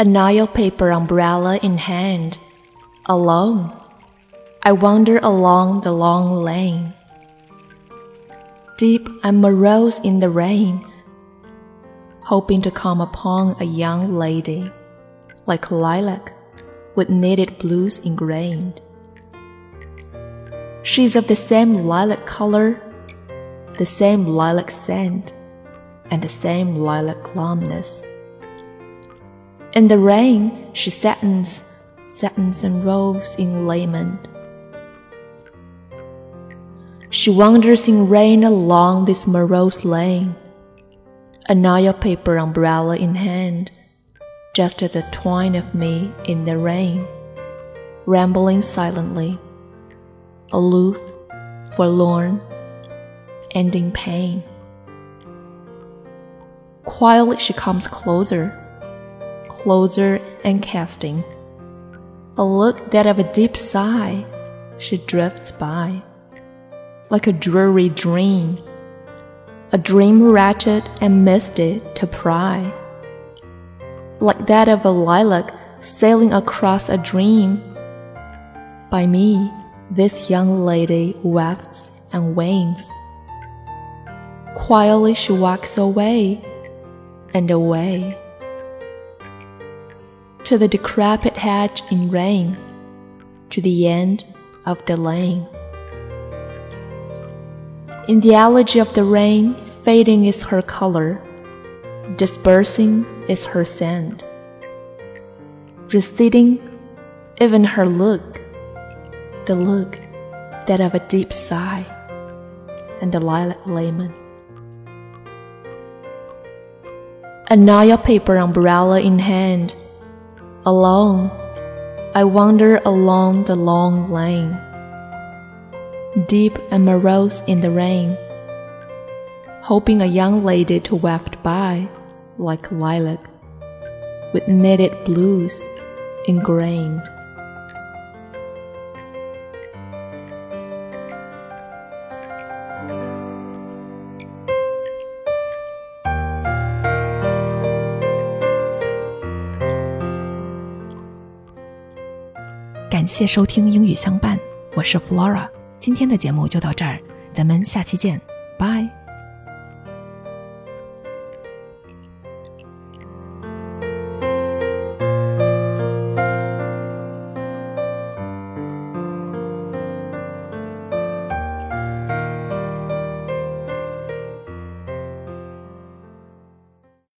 A Nile paper umbrella in hand, alone, I wander along the long lane. Deep and morose in the rain, hoping to come upon a young lady, like lilac, with knitted blues ingrained. She's of the same lilac color, the same lilac scent, and the same lilac calmness. In the rain, she satins, satins and rolls in lament. She wanders in rain along this morose lane, a Nile paper umbrella in hand, just as a twine of me in the rain, rambling silently, aloof, forlorn, and in pain. Quietly she comes closer closer and casting. A look that of a deep sigh, she drifts by, like a dreary dream, a dream wretched and misty to pry, like that of a lilac sailing across a dream. By me, this young lady wafts and wanes. Quietly she walks away and away to the decrepit hedge in rain, to the end of the lane. In the elegy of the rain, fading is her color, dispersing is her scent, receding even her look, the look that of a deep sigh, and the lilac layman. A Nile paper umbrella in hand Alone, I wander along the long lane, deep and morose in the rain, hoping a young lady to waft by like lilac, with knitted blues ingrained. 感谢收听英语相伴，我是 Flora，今天的节目就到这儿，咱们下期见，拜。